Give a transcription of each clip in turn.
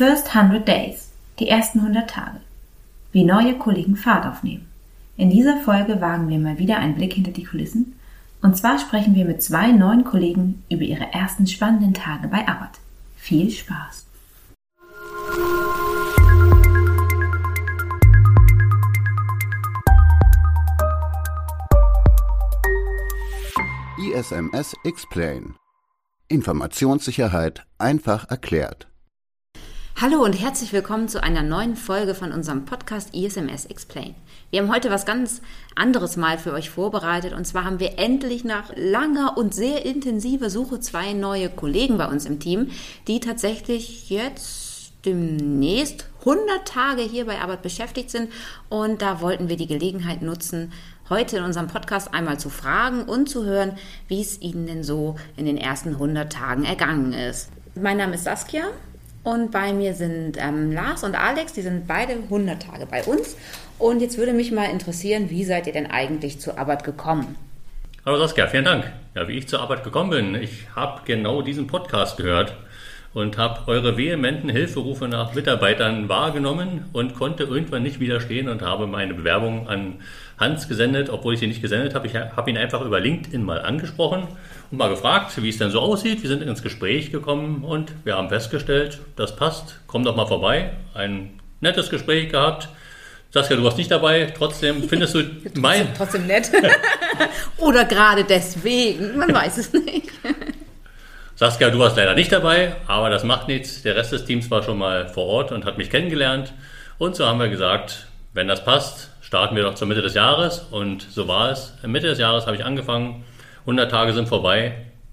First 100 Days, die ersten 100 Tage. Wie neue Kollegen Fahrt aufnehmen. In dieser Folge wagen wir mal wieder einen Blick hinter die Kulissen. Und zwar sprechen wir mit zwei neuen Kollegen über ihre ersten spannenden Tage bei Abbott. Viel Spaß! ISMS Explain. Informationssicherheit einfach erklärt. Hallo und herzlich willkommen zu einer neuen Folge von unserem Podcast ISMS Explain. Wir haben heute was ganz anderes mal für euch vorbereitet und zwar haben wir endlich nach langer und sehr intensiver Suche zwei neue Kollegen bei uns im Team, die tatsächlich jetzt demnächst 100 Tage hier bei Arbeit beschäftigt sind und da wollten wir die Gelegenheit nutzen, heute in unserem Podcast einmal zu fragen und zu hören, wie es Ihnen denn so in den ersten 100 Tagen ergangen ist. Mein Name ist Saskia und bei mir sind ähm, Lars und Alex, die sind beide 100 Tage bei uns. Und jetzt würde mich mal interessieren, wie seid ihr denn eigentlich zur Arbeit gekommen? Hallo Saskia, vielen Dank. Ja, wie ich zur Arbeit gekommen bin, ich habe genau diesen Podcast gehört und habe eure vehementen Hilferufe nach Mitarbeitern wahrgenommen und konnte irgendwann nicht widerstehen und habe meine Bewerbung an Hans gesendet, obwohl ich sie nicht gesendet habe. Ich habe ihn einfach über LinkedIn mal angesprochen und mal gefragt, wie es denn so aussieht. Wir sind ins Gespräch gekommen und wir haben festgestellt, das passt, komm doch mal vorbei. Ein nettes Gespräch gehabt. Saskia, du warst nicht dabei. Trotzdem findest du mein. Trotzdem nett. Oder gerade deswegen. Man weiß es nicht. Saskia, du warst leider nicht dabei, aber das macht nichts. Der Rest des Teams war schon mal vor Ort und hat mich kennengelernt. Und so haben wir gesagt, wenn das passt, starten wir doch zur Mitte des Jahres. Und so war es. Mitte des Jahres habe ich angefangen. 100 Tage sind vorbei.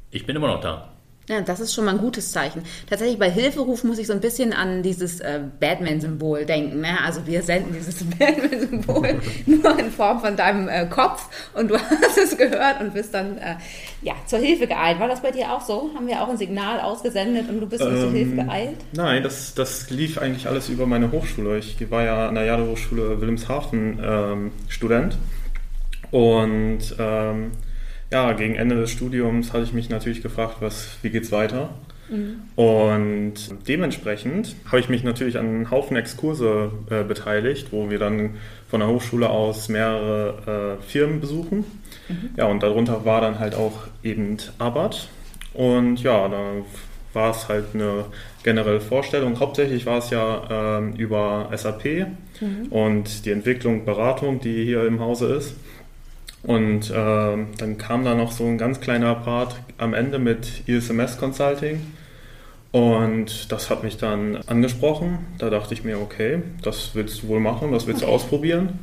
Ich bin immer noch da. Ja, das ist schon mal ein gutes Zeichen. Tatsächlich bei Hilferuf muss ich so ein bisschen an dieses äh, Batman-Symbol denken. Ne? Also wir senden dieses Batman-Symbol nur in Form von deinem äh, Kopf und du hast es gehört und bist dann äh, ja, zur Hilfe geeilt. War das bei dir auch so? Haben wir auch ein Signal ausgesendet und du bist ähm, zur Hilfe geeilt? Nein, das, das lief eigentlich alles über meine Hochschule. Ich war ja an der Jade-Hochschule Wilhelmshaven ähm, Student und ähm, ja, gegen Ende des Studiums hatte ich mich natürlich gefragt, was, wie geht's weiter? Mhm. Und dementsprechend habe ich mich natürlich an einen Haufen Exkurse äh, beteiligt, wo wir dann von der Hochschule aus mehrere äh, Firmen besuchen. Mhm. Ja, und darunter war dann halt auch eben Abbott. Und ja, da war es halt eine generelle Vorstellung. Hauptsächlich war es ja äh, über SAP mhm. und die Entwicklung, Beratung, die hier im Hause ist. Und äh, dann kam da noch so ein ganz kleiner Part am Ende mit ISMS Consulting. Und das hat mich dann angesprochen. Da dachte ich mir, okay, das willst du wohl machen, das willst okay. du ausprobieren.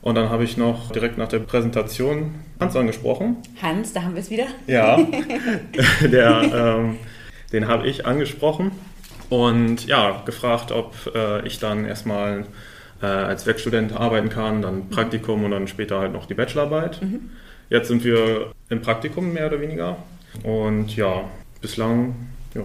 Und dann habe ich noch direkt nach der Präsentation Hans angesprochen. Hans, da haben wir es wieder. Ja, der, ähm, den habe ich angesprochen und ja, gefragt, ob äh, ich dann erstmal äh, als Werkstudent arbeiten kann, dann Praktikum und dann später halt noch die Bachelorarbeit. Mhm. Jetzt sind wir im Praktikum mehr oder weniger und ja, bislang ja,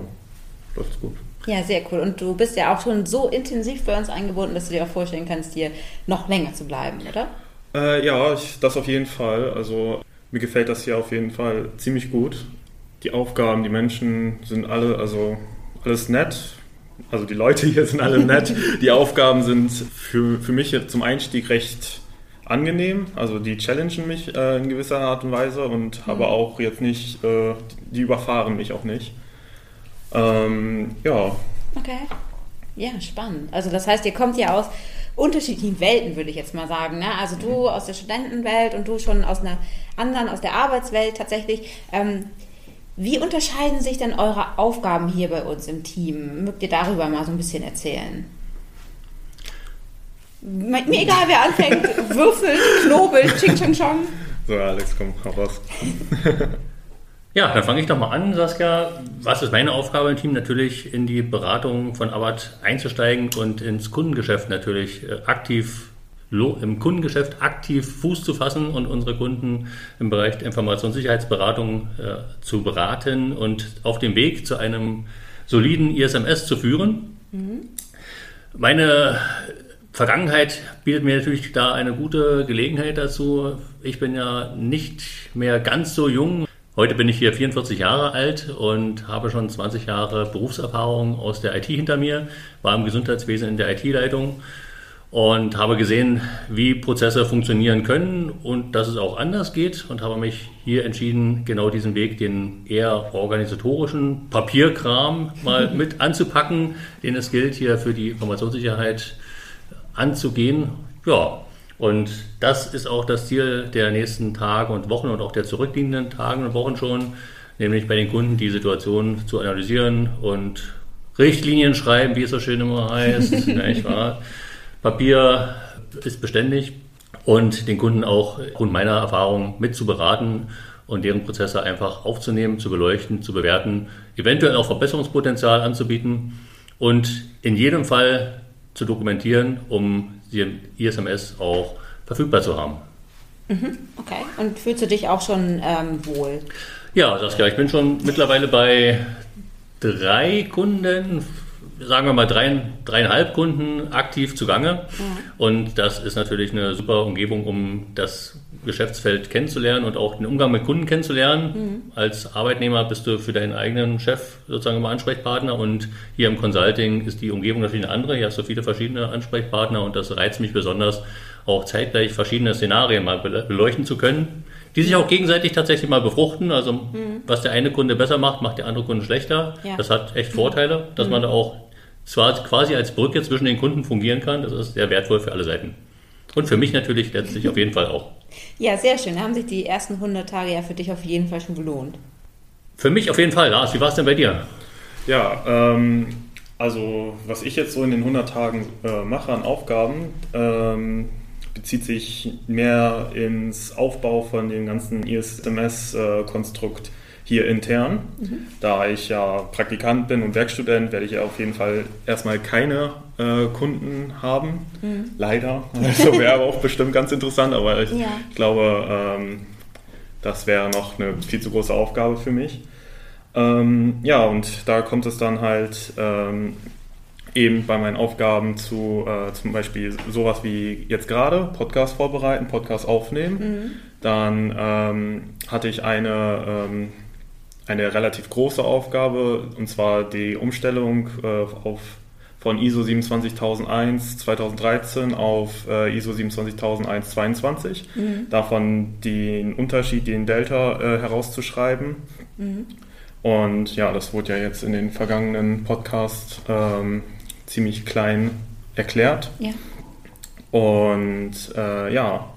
läuft es gut. Ja, sehr cool. Und du bist ja auch schon so intensiv bei uns eingebunden, dass du dir auch vorstellen kannst, hier noch länger zu bleiben, oder? Äh, ja, ich, das auf jeden Fall. Also mir gefällt das hier auf jeden Fall ziemlich gut. Die Aufgaben, die Menschen sind alle, also alles nett. Also die Leute hier sind alle nett. Die Aufgaben sind für, für mich zum Einstieg recht angenehm. Also die challengen mich äh, in gewisser Art und Weise und mhm. aber auch jetzt nicht, äh, die überfahren mich auch nicht. Ähm, ja. Okay. Ja, spannend. Also das heißt, ihr kommt ja aus unterschiedlichen Welten, würde ich jetzt mal sagen. Ne? Also du mhm. aus der Studentenwelt und du schon aus einer anderen, aus der Arbeitswelt tatsächlich. Ähm, wie unterscheiden sich denn eure Aufgaben hier bei uns im Team? Mögt ihr darüber mal so ein bisschen erzählen? Mir egal, wer anfängt, würfelt, knobelt, ching, ching, chong. So, Alex, komm, hau raus. ja, dann fange ich doch mal an, Saskia. Was ist meine Aufgabe im Team? Natürlich in die Beratung von Abbott einzusteigen und ins Kundengeschäft natürlich äh, aktiv im Kundengeschäft aktiv Fuß zu fassen und unsere Kunden im Bereich der Informationssicherheitsberatung äh, zu beraten und auf dem Weg zu einem soliden ISMS zu führen. Mhm. Meine Vergangenheit bietet mir natürlich da eine gute Gelegenheit dazu. Ich bin ja nicht mehr ganz so jung Heute bin ich hier 44 Jahre alt und habe schon 20 Jahre Berufserfahrung aus der IT hinter mir, war im Gesundheitswesen in der IT-Leitung und habe gesehen, wie Prozesse funktionieren können und dass es auch anders geht und habe mich hier entschieden, genau diesen Weg, den eher organisatorischen Papierkram mal mit anzupacken, den es gilt, hier für die Informationssicherheit anzugehen. Ja, und das ist auch das Ziel der nächsten Tage und Wochen und auch der zurückliegenden Tage und Wochen schon, nämlich bei den Kunden die Situation zu analysieren und Richtlinien schreiben, wie es so schön immer heißt, nicht wahr? Papier ist beständig und den Kunden auch aufgrund meiner Erfahrung mit zu beraten und deren Prozesse einfach aufzunehmen, zu beleuchten, zu bewerten, eventuell auch Verbesserungspotenzial anzubieten und in jedem Fall zu dokumentieren, um sie im ISMS auch verfügbar zu haben. Mhm, okay. Und fühlst du dich auch schon ähm, wohl? Ja, Saskia, ich bin schon mittlerweile bei drei Kunden, sagen wir mal drei, dreieinhalb Kunden aktiv zugange. Mhm. Und das ist natürlich eine super Umgebung, um das Geschäftsfeld kennenzulernen und auch den Umgang mit Kunden kennenzulernen. Mhm. Als Arbeitnehmer bist du für deinen eigenen Chef sozusagen immer Ansprechpartner und hier im Consulting ist die Umgebung natürlich eine andere. Hier hast du viele verschiedene Ansprechpartner und das reizt mich besonders, auch zeitgleich verschiedene Szenarien mal beleuchten zu können die sich auch gegenseitig tatsächlich mal befruchten. Also mhm. was der eine Kunde besser macht, macht der andere Kunde schlechter. Ja. Das hat echt Vorteile, dass mhm. man da auch zwar quasi als Brücke zwischen den Kunden fungieren kann. Das ist sehr wertvoll für alle Seiten. Und für mich natürlich letztlich auf jeden Fall auch. Ja, sehr schön. Da haben sich die ersten 100 Tage ja für dich auf jeden Fall schon gelohnt. Für mich auf jeden Fall. Lars, wie war es denn bei dir? Ja, ähm, also was ich jetzt so in den 100 Tagen äh, mache an Aufgaben, ähm, bezieht sich mehr ins Aufbau von dem ganzen ISMS-Konstrukt. Äh, hier intern. Mhm. Da ich ja Praktikant bin und Werkstudent, werde ich ja auf jeden Fall erstmal keine äh, Kunden haben. Mhm. Leider. Also wäre auch bestimmt ganz interessant, aber ich, ja. ich glaube, ähm, das wäre noch eine viel zu große Aufgabe für mich. Ähm, ja, und da kommt es dann halt ähm, eben bei meinen Aufgaben zu äh, zum Beispiel sowas wie jetzt gerade, Podcast vorbereiten, Podcast aufnehmen. Mhm. Dann ähm, hatte ich eine ähm, eine relativ große Aufgabe, und zwar die Umstellung äh, auf, von ISO 27001 2013 auf äh, ISO 27001 22. Mhm. Davon den Unterschied, den Delta äh, herauszuschreiben. Mhm. Und ja, das wurde ja jetzt in den vergangenen Podcasts ähm, ziemlich klein erklärt. Ja. Und äh, ja,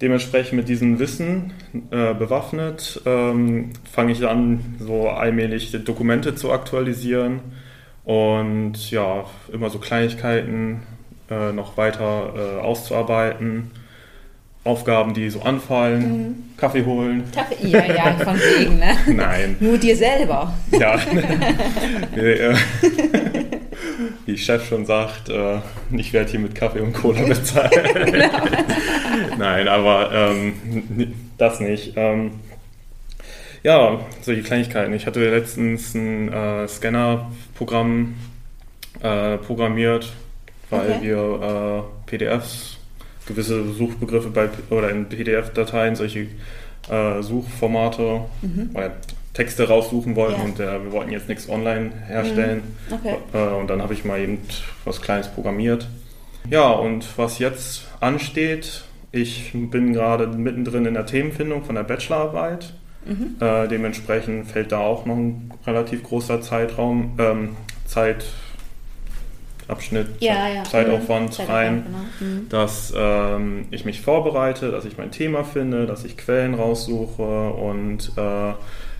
Dementsprechend mit diesem Wissen äh, bewaffnet ähm, fange ich an, so allmählich Dokumente zu aktualisieren und ja, immer so Kleinigkeiten äh, noch weiter äh, auszuarbeiten. Aufgaben, die so anfallen, mhm. Kaffee holen. Kaffee, ja, ja, von wegen, ne? Nein. Nur dir selber. Ja. nee, äh, wie Chef schon sagt, äh, ich werde hier mit Kaffee und Cola bezahlen. genau. Nein, aber ähm, das nicht. Ähm, ja, solche Kleinigkeiten. Ich hatte letztens ein äh, Scanner-Programm äh, programmiert, weil okay. wir äh, PDFs, gewisse Suchbegriffe bei, oder in PDF-Dateien solche äh, Suchformate mhm. oder Texte raussuchen wollten ja. und äh, wir wollten jetzt nichts online herstellen. Mhm. Okay. Äh, und dann habe ich mal eben was Kleines programmiert. Ja, und was jetzt ansteht, ich bin gerade mittendrin in der Themenfindung von der Bachelorarbeit. Mhm. Äh, dementsprechend fällt da auch noch ein relativ großer Zeitraum, ähm, Zeitabschnitt, ja, ja. Zeitaufwand mhm. rein, genau. mhm. dass ähm, ich mich vorbereite, dass ich mein Thema finde, dass ich Quellen raussuche und äh,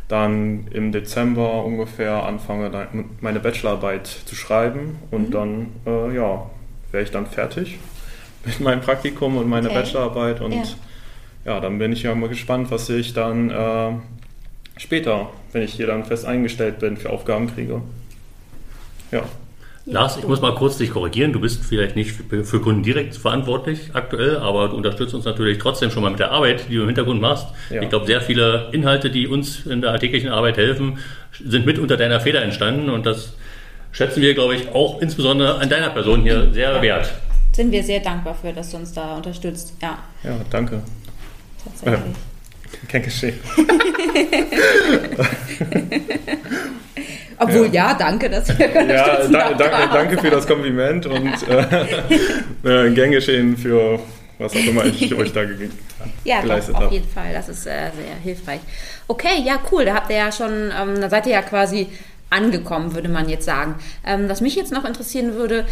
dann im Dezember ungefähr anfange, meine Bachelorarbeit zu schreiben und mhm. dann, äh, ja, wäre ich dann fertig mit meinem Praktikum und meiner okay. Bachelorarbeit und ja. ja. dann bin ich ja mal gespannt, was ich dann äh, später, wenn ich hier dann fest eingestellt bin, für Aufgaben kriege. Ja. Lars, ich muss mal kurz dich korrigieren. Du bist vielleicht nicht für Kunden direkt verantwortlich aktuell, aber du unterstützt uns natürlich trotzdem schon mal mit der Arbeit, die du im Hintergrund machst. Ja. Ich glaube, sehr viele Inhalte, die uns in der alltäglichen Arbeit helfen, sind mit unter deiner Feder entstanden und das schätzen wir, glaube ich, auch insbesondere an deiner Person hier sehr ja. wert. Sind wir sehr dankbar für, dass du uns da unterstützt. Ja, ja danke. Tatsächlich. Kein Geschehen. Obwohl, ja, danke, dass ihr Ja, da, danke, danke für das Kompliment und äh, äh, gern geschehen für was auch immer ich euch da ge Ja, geleistet doch, auf habe. jeden Fall. Das ist äh, sehr hilfreich. Okay, ja, cool. Da habt ihr ja schon, ähm, da seid ihr ja quasi angekommen, würde man jetzt sagen. Ähm, was mich jetzt noch interessieren würde,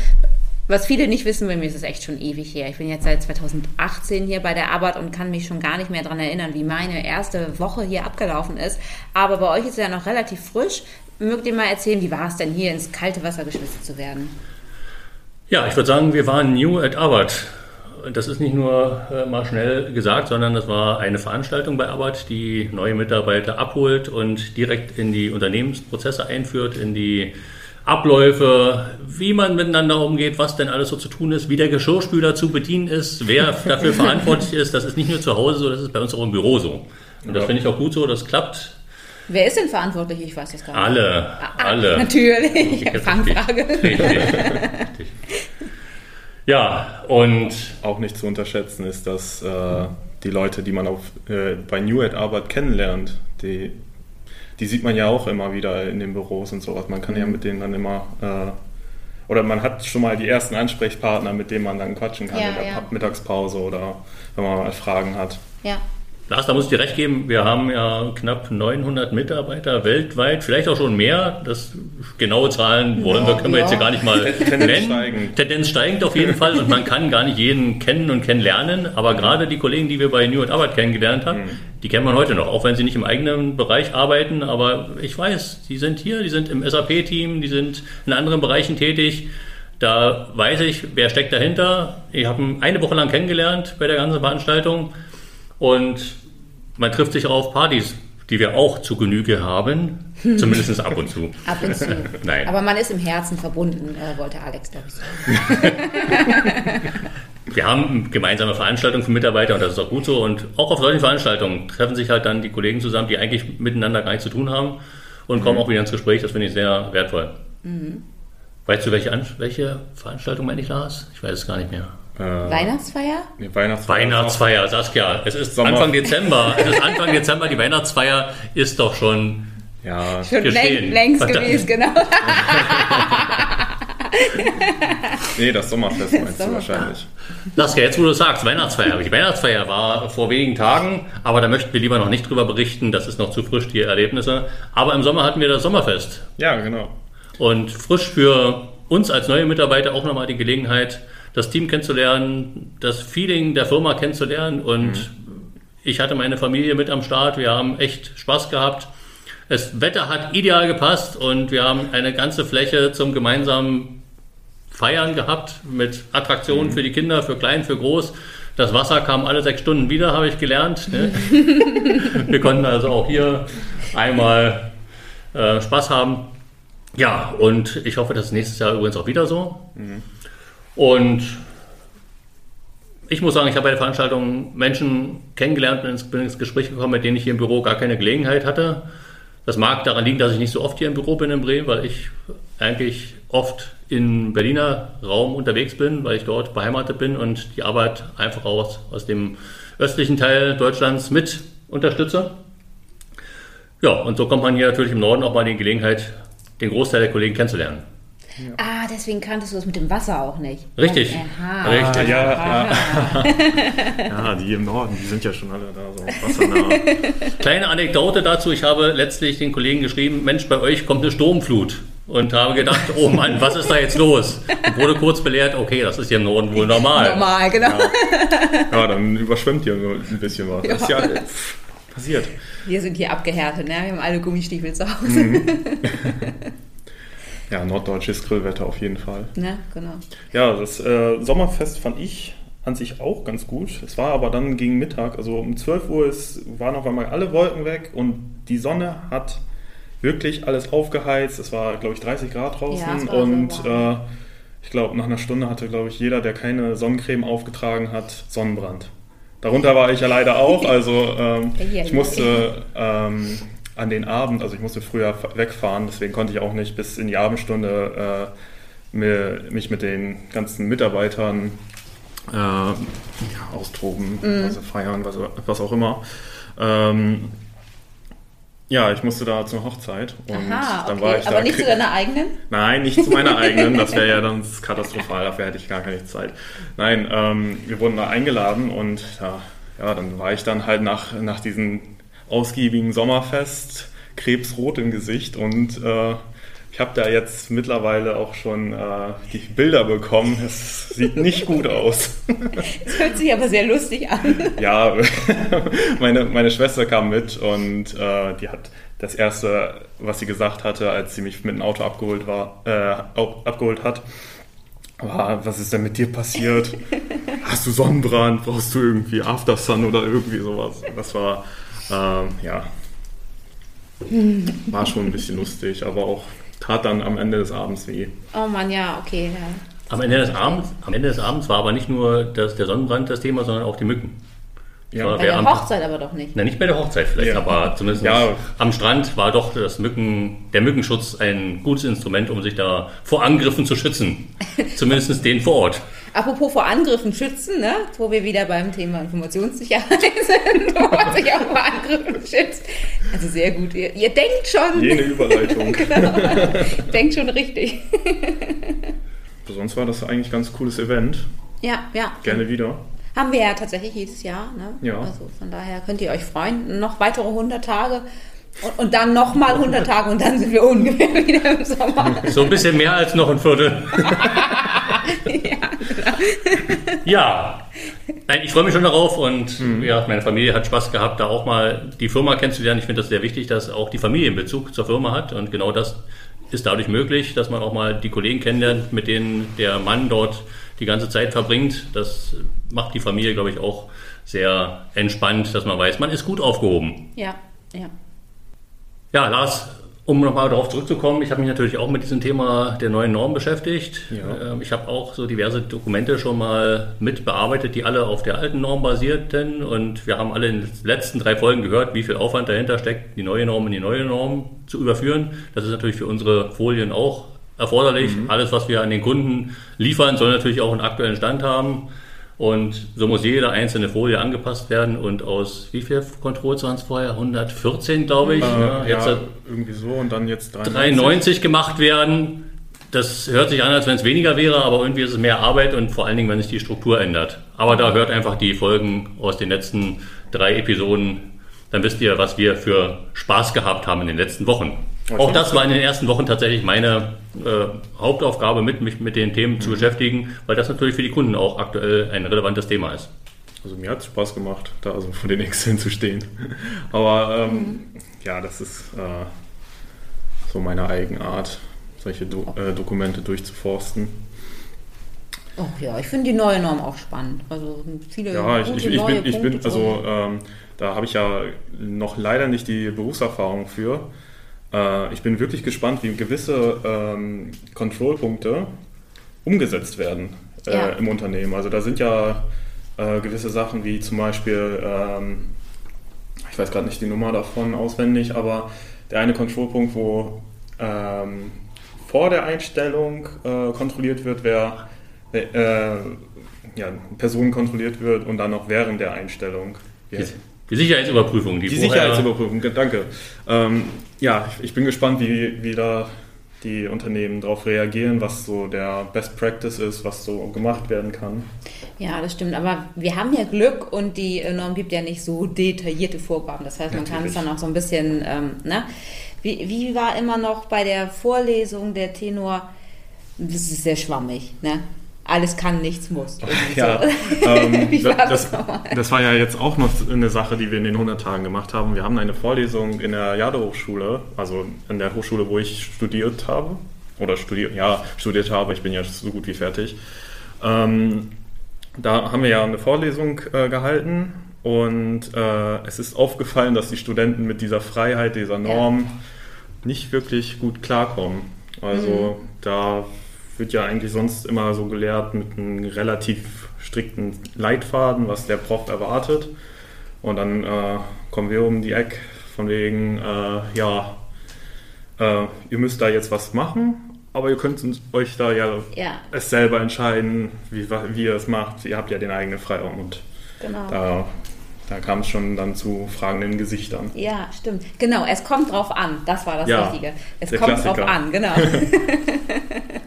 was viele nicht wissen, bei mir ist es echt schon ewig her. Ich bin jetzt seit 2018 hier bei der Arbeit und kann mich schon gar nicht mehr daran erinnern, wie meine erste Woche hier abgelaufen ist. Aber bei euch ist es ja noch relativ frisch. Mögt ihr mal erzählen, wie war es denn hier ins kalte Wasser geschmissen zu werden? Ja, ich würde sagen, wir waren new at Arbeit. Das ist nicht nur äh, mal schnell gesagt, sondern das war eine Veranstaltung bei Arbeit, die neue Mitarbeiter abholt und direkt in die Unternehmensprozesse einführt, in die Abläufe, wie man miteinander umgeht, was denn alles so zu tun ist, wie der Geschirrspüler zu bedienen ist, wer dafür verantwortlich ist. Das ist nicht nur zu Hause so, das ist bei uns auch im Büro so. Und das Ja. finde ich auch gut so, das klappt. Wer ist denn verantwortlich? Ich weiß das gar nicht. Alle, Ah, alle. Natürlich. Fangfrage. Richtig. Richtig. Ja, und Auch nicht zu unterschätzen ist, dass äh, die Leute, die man auf, äh, bei New Ed Arbeit kennenlernt, die, die sieht man ja auch immer wieder in den Büros und sowas. Man kann ja mit denen dann immer, äh, oder man hat schon mal die ersten Ansprechpartner, mit denen man dann quatschen kann Ja, in der ja. Mittagspause oder wenn man mal Fragen hat. Ja. Lars, da muss ich dir recht geben, wir haben ja knapp 900 Mitarbeiter weltweit, vielleicht auch schon mehr. Das genaue Zahlen wollen wir, können wir ja. jetzt hier gar nicht mal Tendenz nennen. steigend. Tendenz steigend auf jeden Fall und man kann gar nicht jeden kennen und kennenlernen. Aber gerade die Kollegen, die wir bei New und Arbeit kennengelernt haben, die kennt man heute noch, auch wenn sie nicht im eigenen Bereich arbeiten. Aber ich weiß, die sind hier, die sind im SAP-Team, die sind in anderen Bereichen tätig. Da weiß ich, wer steckt dahinter. Ich habe ihn eine Woche lang kennengelernt bei der ganzen Veranstaltung. Und man trifft sich auf Partys, die wir auch zu Genüge haben, zumindest ab und zu. Ab und zu. Nein. Aber man ist im Herzen verbunden, äh, wollte Alex, glaube ich, sagen. Wir haben gemeinsame Veranstaltungen für Mitarbeiter und das ist auch gut so. Und auch auf solchen Veranstaltungen treffen sich halt dann die Kollegen zusammen, die eigentlich miteinander gar nichts zu tun haben und kommen auch wieder ins Gespräch. Das finde ich sehr wertvoll. Weißt du, welche, welche Veranstaltung meine ich, Lars? Ich weiß es gar nicht mehr. Äh, Weihnachtsfeier? nee, Weihnachtsfeier. Weihnachtsfeier, Saskia. Es ist Sommer- Anfang Dezember. Es ist Anfang Dezember. Die Weihnachtsfeier ist doch schon Ja, Schon längst Verdammt. gewesen, genau. nee, das Sommerfest meinst du Sommerfest. wahrscheinlich. Saskia, jetzt wo du sagst, Weihnachtsfeier. Die Weihnachtsfeier war vor wenigen Tagen, aber da möchten wir lieber noch nicht drüber berichten. Das ist noch zu frisch, die Erlebnisse. Aber im Sommer hatten wir das Sommerfest. Ja, genau. Und frisch für uns als neue Mitarbeiter auch nochmal die Gelegenheit, das Team kennenzulernen, das Feeling der Firma kennenzulernen. Und ich hatte meine Familie mit am Start. Wir haben echt Spaß gehabt. Das Wetter hat ideal gepasst und wir haben eine ganze Fläche zum gemeinsamen Feiern gehabt mit Attraktionen für die Kinder, für klein, für groß. Das Wasser kam alle sechs Stunden wieder, habe ich gelernt. Ne? wir konnten also auch hier einmal äh, Spaß haben. Ja, und ich hoffe, das ist nächstes Jahr übrigens auch wieder so. Und ich muss sagen, ich habe bei der Veranstaltung Menschen kennengelernt und bin ins Gespräch gekommen, mit denen ich hier im Büro gar keine Gelegenheit hatte. Das mag daran liegen, dass ich nicht so oft hier im Büro bin in Bremen, weil ich eigentlich oft im Berliner Raum unterwegs bin, weil ich dort beheimatet bin und die Arbeit einfach aus, aus dem östlichen Teil Deutschlands mit unterstütze. Ja, und so kommt man hier natürlich im Norden auch mal die Gelegenheit, den Großteil der Kollegen kennenzulernen. Ah, deswegen kanntest du das mit dem Wasser auch nicht. Richtig. Aha. Richtig. Ah, ja, ja. ja, die im Norden, die sind ja schon alle da so wassernah. Kleine Anekdote dazu. Ich habe letztlich den Kollegen geschrieben, Mensch, bei euch kommt eine Sturmflut. Und habe gedacht, oh Mann, was ist da jetzt los? Und wurde kurz belehrt, okay, das ist hier im Norden wohl normal. Normal, genau. Ja, dann überschwemmt hier nur ein bisschen was. Das ist ja pff, passiert. Wir sind hier abgehärtet, ne? Wir haben alle Gummistiefel zu Hause. Mhm. Ja, norddeutsches Grillwetter auf jeden Fall. Ne? Genau. Ja, das äh, Sommerfest fand ich an sich auch ganz gut. Es war aber dann gegen Mittag, also um 12 Uhr ist, waren auf einmal alle Wolken weg und die Sonne hat wirklich alles aufgeheizt. Es war, glaube ich, 30 Grad draußen Ja, und äh, ich glaube, nach einer Stunde hatte, glaube ich, jeder, der keine Sonnencreme aufgetragen hat, Sonnenbrand. Darunter war ich ja leider auch, also ähm, Ja, ich ja. musste ähm, an den Abend, also ich musste früher wegfahren, deswegen konnte ich auch nicht bis in die Abendstunde äh, mir, mich mit den ganzen Mitarbeitern äh, ja, austoben, Mhm. also feiern, was, was auch immer. Ähm, ja, ich musste da zur Hochzeit und Aha, dann okay. war ich Aber da. nicht zu deiner eigenen? Nein, nicht zu meiner eigenen, das wäre ja dann katastrophal, dafür hätte ich gar keine Zeit. Nein, ähm, wir wurden da eingeladen und ja, ja, dann war ich dann halt nach, nach diesem ausgiebigen Sommerfest krebsrot im Gesicht und äh, ich habe da jetzt mittlerweile auch schon äh, die Bilder bekommen. Es sieht nicht gut aus. Das hört sich aber sehr lustig an. Ja, meine, meine Schwester kam mit und äh, die hat das erste, was sie gesagt hatte, als sie mich mit dem Auto abgeholt war, äh, abgeholt hat, war, was ist denn mit dir passiert? Hast du Sonnenbrand? Brauchst du irgendwie Aftersun oder irgendwie sowas? Das war, ähm, ja, war schon ein bisschen lustig, aber auch tat dann am Ende des Abends weh. Oh Mann, ja, okay. Ja. Am Ende des Abends, am Ende des Abends war aber nicht nur das, der Sonnenbrand das Thema, sondern auch die Mücken. Ja. Bei der am- Hochzeit aber doch nicht. Na, nicht bei der Hochzeit vielleicht, Ja. aber zumindest Ja. am Strand war doch das Mücken, der Mückenschutz ein gutes Instrument, um sich da vor Angriffen zu schützen. Zumindest den vor Ort. Apropos vor Angriffen schützen, ne? wo wir wieder beim Thema Informationssicherheit sind, wo man sich auch vor Angriffen schützt. Also sehr gut. Ihr, ihr denkt schon. Jene Überleitung. genau. denkt schon richtig. Sonst war das eigentlich ein ganz cooles Event. Ja, ja. Gerne wieder. Haben wir ja tatsächlich jedes Jahr. Ne? Ja. Also von daher könnt ihr euch freuen. Noch weitere 100 Tage und, und dann nochmal 100 Tage und dann sind wir ungefähr wieder im Sommer. So ein bisschen mehr als noch ein Viertel. ja, Nein, ich freue mich schon darauf und ja, meine Familie hat Spaß gehabt, da auch mal die Firma kennenzulernen. Ich finde das sehr wichtig, dass auch die Familie einen Bezug zur Firma hat und genau das ist dadurch möglich, dass man auch mal die Kollegen kennenlernt, mit denen der Mann dort die ganze Zeit verbringt. Das macht die Familie, glaube ich, auch sehr entspannt, dass man weiß, man ist gut aufgehoben. Ja, ja. Ja, Lars, um nochmal darauf zurückzukommen, ich habe mich natürlich auch mit diesem Thema der neuen Norm beschäftigt. Ja. Ähm, Ich habe auch so diverse Dokumente schon mal mit bearbeitet, die alle auf der alten Norm basierten. Und wir haben alle in den letzten drei Folgen gehört, wie viel Aufwand dahinter steckt, die neue Norm in die neue Norm zu überführen. Das ist natürlich für unsere Folien auch erforderlich. Alles, was wir an den Kunden liefern, soll natürlich auch einen aktuellen Stand haben. Und so muss jede einzelne Folie angepasst werden. Und aus wie viel Controls waren es vorher? 114, glaube ich. ja, Äh, jetzt ja, irgendwie so und dann jetzt 93. 93 gemacht werden. Das hört sich an, als wenn es weniger wäre, aber irgendwie ist es mehr Arbeit und vor allen Dingen, wenn sich die Struktur ändert. Aber da hört einfach die Folgen aus den letzten drei Episoden. Dann wisst ihr, was wir für Spaß gehabt haben in den letzten Wochen. Okay. Auch das war in den ersten Wochen tatsächlich meine äh, Hauptaufgabe, mit, mich mit den Themen zu beschäftigen, weil das natürlich für die Kunden auch aktuell ein relevantes Thema ist. Also mir hat es Spaß gemacht, da also vor den Exceln zu stehen. Aber ähm, ja, das ist äh, so meine Eigenart, solche Do äh, Dokumente durchzuforsten. Oh ja, ich finde die neue Norm auch spannend. Also viele Ja, ich, gute ich, ich neue bin, ich bin also ähm, da habe ich ja noch leider nicht die Berufserfahrung für. Äh, ich bin wirklich gespannt, wie gewisse ähm, Kontrollpunkte umgesetzt werden äh, Ja. im Unternehmen. Also da sind ja äh, gewisse Sachen wie zum Beispiel, ähm, ich weiß gerade nicht die Nummer davon auswendig, aber der eine Kontrollpunkt, wo ähm, vor der Einstellung äh, kontrolliert wird, wer wer, äh, ja, Person kontrolliert wird und dann noch während der Einstellung. Wie heißt- Die Sicherheitsüberprüfung, die, die Sicherheitsüberprüfung, danke. Ähm, ja, ich, ich bin gespannt, wie, wie da die Unternehmen darauf reagieren, was so der Best Practice ist, was so gemacht werden kann. Ja, das stimmt. Aber wir haben ja Glück und die äh, Norm gibt ja nicht so detaillierte Vorgaben. Das heißt, man kann es dann auch so ein bisschen, ähm, ne? Wie, wie war immer noch bei der Vorlesung der Tenor? Das ist sehr schwammig, ne? Alles kann, nichts muss. Ja, so. ähm, das das, war ja jetzt auch noch eine Sache, die wir in den 100 Tagen gemacht haben. Wir haben eine Vorlesung in der Jade-Hochschule, also in der Hochschule, wo ich studiert habe. Oder studiert, ja, studiert habe, ich bin ja so gut wie fertig. Ähm, da haben wir ja eine Vorlesung äh, gehalten und äh, es ist aufgefallen, dass die Studenten mit dieser Freiheit, dieser Norm nicht wirklich gut klarkommen. Also da wird ja eigentlich sonst immer so gelehrt mit einem relativ strikten Leitfaden, was der Prof erwartet. Und dann äh, kommen wir um die Ecke von wegen, äh, ja, äh, ihr müsst da jetzt was machen, aber ihr könnt euch da ja, Ja. es selber entscheiden, wie, wie ihr es macht. Ihr habt ja den eigenen Freiraum und Genau. da da kam es schon dann zu fragenden Gesichtern. Ja, stimmt. Genau, es kommt drauf an. Das war das Ja, Richtige. Es kommt Klassiker. drauf an, genau.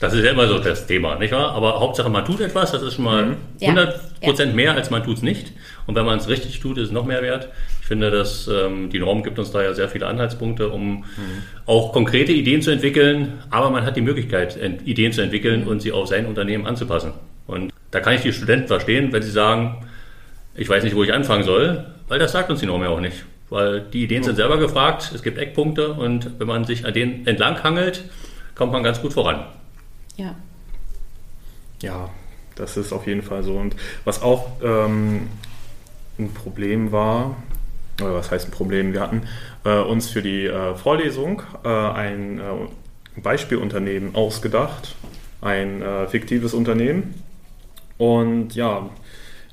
Das ist ja immer so das Thema, nicht wahr? Aber Hauptsache man tut etwas, das ist schon mal Mhm. Ja. 100% mehr, als man tut es nicht. Und wenn man es richtig tut, ist es noch mehr wert. Ich finde, dass ähm, die Norm gibt uns da ja sehr viele Anhaltspunkte, um auch konkrete Ideen zu entwickeln. Aber man hat die Möglichkeit, Ideen zu entwickeln und sie auf sein Unternehmen anzupassen. Und da kann ich die Studenten verstehen, wenn sie sagen, ich weiß nicht, wo ich anfangen soll, weil das sagt uns die Norm ja auch nicht. Weil die Ideen sind selber gefragt, es gibt Eckpunkte und wenn man sich an denen entlang hangelt, kommt man ganz gut voran. Ja. Ja, das ist auf jeden Fall so. Und was auch ähm, ein Problem war, oder was heißt ein Problem? Wir hatten äh, uns für die äh, Vorlesung äh, ein äh, Beispielunternehmen ausgedacht, ein äh, fiktives Unternehmen. Und ja,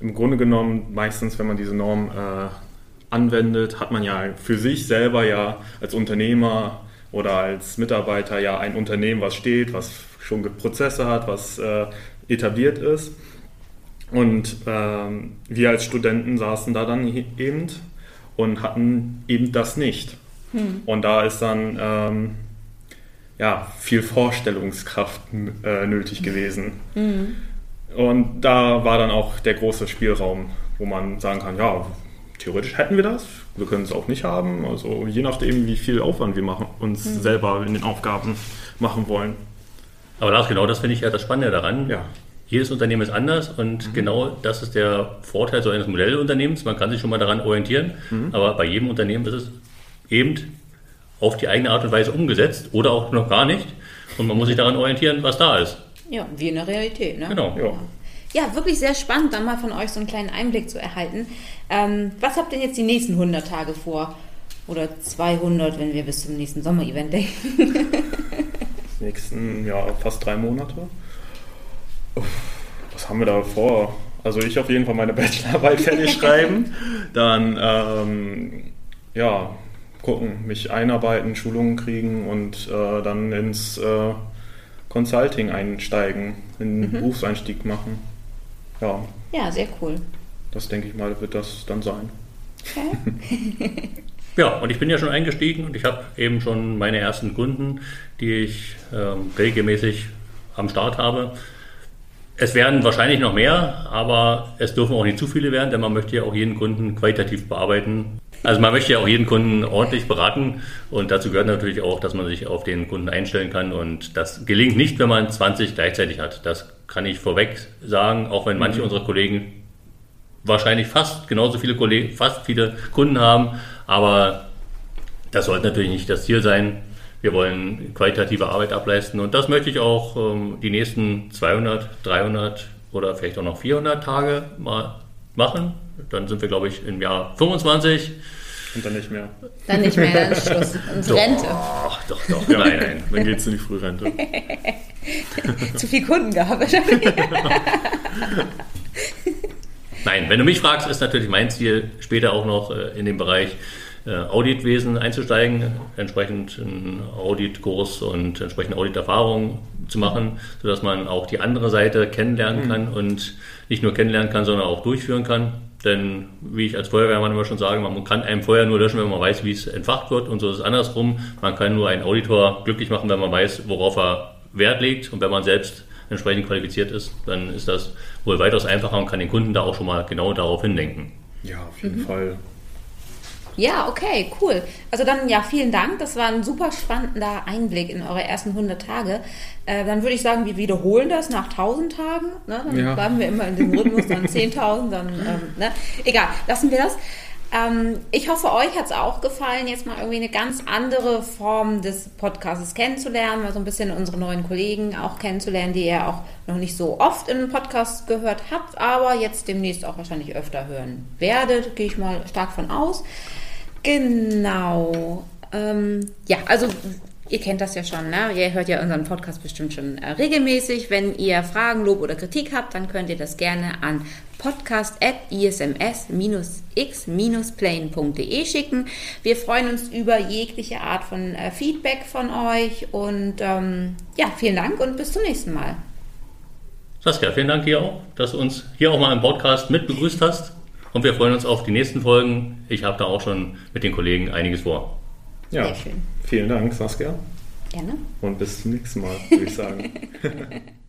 im Grunde genommen, meistens, wenn man diese Norm äh, anwendet, hat man ja für sich selber ja als Unternehmer oder als Mitarbeiter ja ein Unternehmen, was steht, was schon Prozesse hat, was äh, etabliert ist. Und ähm, wir als Studenten saßen da dann eben und hatten eben das nicht. Und da ist dann ähm, ja, viel Vorstellungskraft äh, nötig gewesen. Und da war dann auch der große Spielraum, wo man sagen kann, ja, theoretisch hätten wir das, wir können es auch nicht haben. Also je nachdem, wie viel Aufwand wir machen, uns selber in den Aufgaben machen wollen. Aber Lars, genau das finde ich ja das Spannende daran. Ja. Jedes Unternehmen ist anders und genau das ist der Vorteil so eines Modellunternehmens. Man kann sich schon mal daran orientieren, aber bei jedem Unternehmen ist es eben auf die eigene Art und Weise umgesetzt oder auch noch gar nicht. Und man muss sich daran orientieren, was da ist. Ja, wie in der Realität, ne? Genau. Ja. Ja, wirklich sehr spannend, dann mal von euch so einen kleinen Einblick zu erhalten. Ähm, was habt ihr denn jetzt die nächsten 100 Tage vor? Oder 200, wenn wir bis zum nächsten Sommerevent denken? nächsten, ja, fast drei Monate. Was haben wir da vor? Also ich auf jeden Fall meine Bachelorarbeit fertig schreiben. Dann, ähm, ja, gucken, mich einarbeiten, Schulungen kriegen und äh, dann ins äh, Consulting einsteigen, einen Berufseinstieg machen. Ja, Ja, sehr cool. das denke ich mal, wird das dann sein. Okay. Ja, und ich bin ja schon eingestiegen und ich habe eben schon meine ersten Kunden, die ich ähm, regelmäßig am Start habe. Es werden wahrscheinlich noch mehr, aber es dürfen auch nicht zu viele werden, denn man möchte ja auch jeden Kunden qualitativ bearbeiten. Also man möchte ja auch jeden Kunden ordentlich beraten und dazu gehört natürlich auch, dass man sich auf den Kunden einstellen kann und das gelingt nicht, wenn man 20 gleichzeitig hat. Das kann ich vorweg sagen, auch wenn manche unserer Kollegen wahrscheinlich fast genauso viele Kollegen, fast viele Kunden haben, aber das sollte natürlich nicht das Ziel sein. Wir wollen qualitative Arbeit ableisten und das möchte ich auch ähm, die nächsten 200, 300 oder vielleicht auch noch 400 Tage mal machen. Dann sind wir, glaube ich, im Jahr 25. Und dann nicht mehr. Dann nicht mehr, dann ist Schluss. Und Rente. Doch, doch, doch. Nein, nein. Dann geht es in die Frührente. Zu viel Kunden gehabt. Nein, wenn du mich fragst, ist natürlich mein Ziel, später auch noch äh, in den Bereich äh, Auditwesen einzusteigen, entsprechend einen Auditkurs und entsprechende Auditerfahrung zu machen, sodass man auch die andere Seite kennenlernen kann und nicht nur kennenlernen kann, sondern auch durchführen kann. Denn wie ich als Feuerwehrmann immer schon sage, man kann einem Feuer nur löschen, wenn man weiß, wie es entfacht wird. Und so ist es andersrum. Man kann nur einen Auditor glücklich machen, wenn man weiß, worauf er Wert legt. Und wenn man selbst entsprechend qualifiziert ist, dann ist das wohl weitaus einfacher und kann den Kunden da auch schon mal genau darauf hinlenken. Ja, auf jeden Fall. Ja, okay, cool. Also dann ja, vielen Dank. Das war ein super spannender Einblick in eure ersten 100 Tage. Äh, dann würde ich sagen, wir wiederholen das nach 1000 Tagen. Ne? Dann Ja. bleiben wir immer in dem Rhythmus, dann 10.000, dann, ähm, ne? Egal, lassen wir das. Ähm, ich hoffe, euch hat es auch gefallen, jetzt mal irgendwie eine ganz andere Form des Podcasts kennenzulernen, mal so ein bisschen unsere neuen Kollegen auch kennenzulernen, die ihr auch noch nicht so oft in einem Podcast gehört habt, aber jetzt demnächst auch wahrscheinlich öfter hören werdet, gehe ich mal stark von aus. Genau. Ähm, ja, also ihr kennt das ja schon, ne? Ihr hört ja unseren Podcast bestimmt schon äh, regelmäßig. Wenn ihr Fragen, Lob oder Kritik habt, dann könnt ihr das gerne an podcast.isms-x-plane.de schicken. Wir freuen uns über jegliche Art von äh, Feedback von euch und ähm, ja, vielen Dank und bis zum nächsten Mal. Saskia, vielen Dank dir auch, dass du uns hier auch mal im Podcast mit begrüßt hast. Und wir freuen uns auf die nächsten Folgen. Ich habe da auch schon mit den Kollegen einiges vor. Ja, Sehr schön. vielen Dank, Saskia. Gerne. Und bis zum nächsten Mal, würde ich sagen.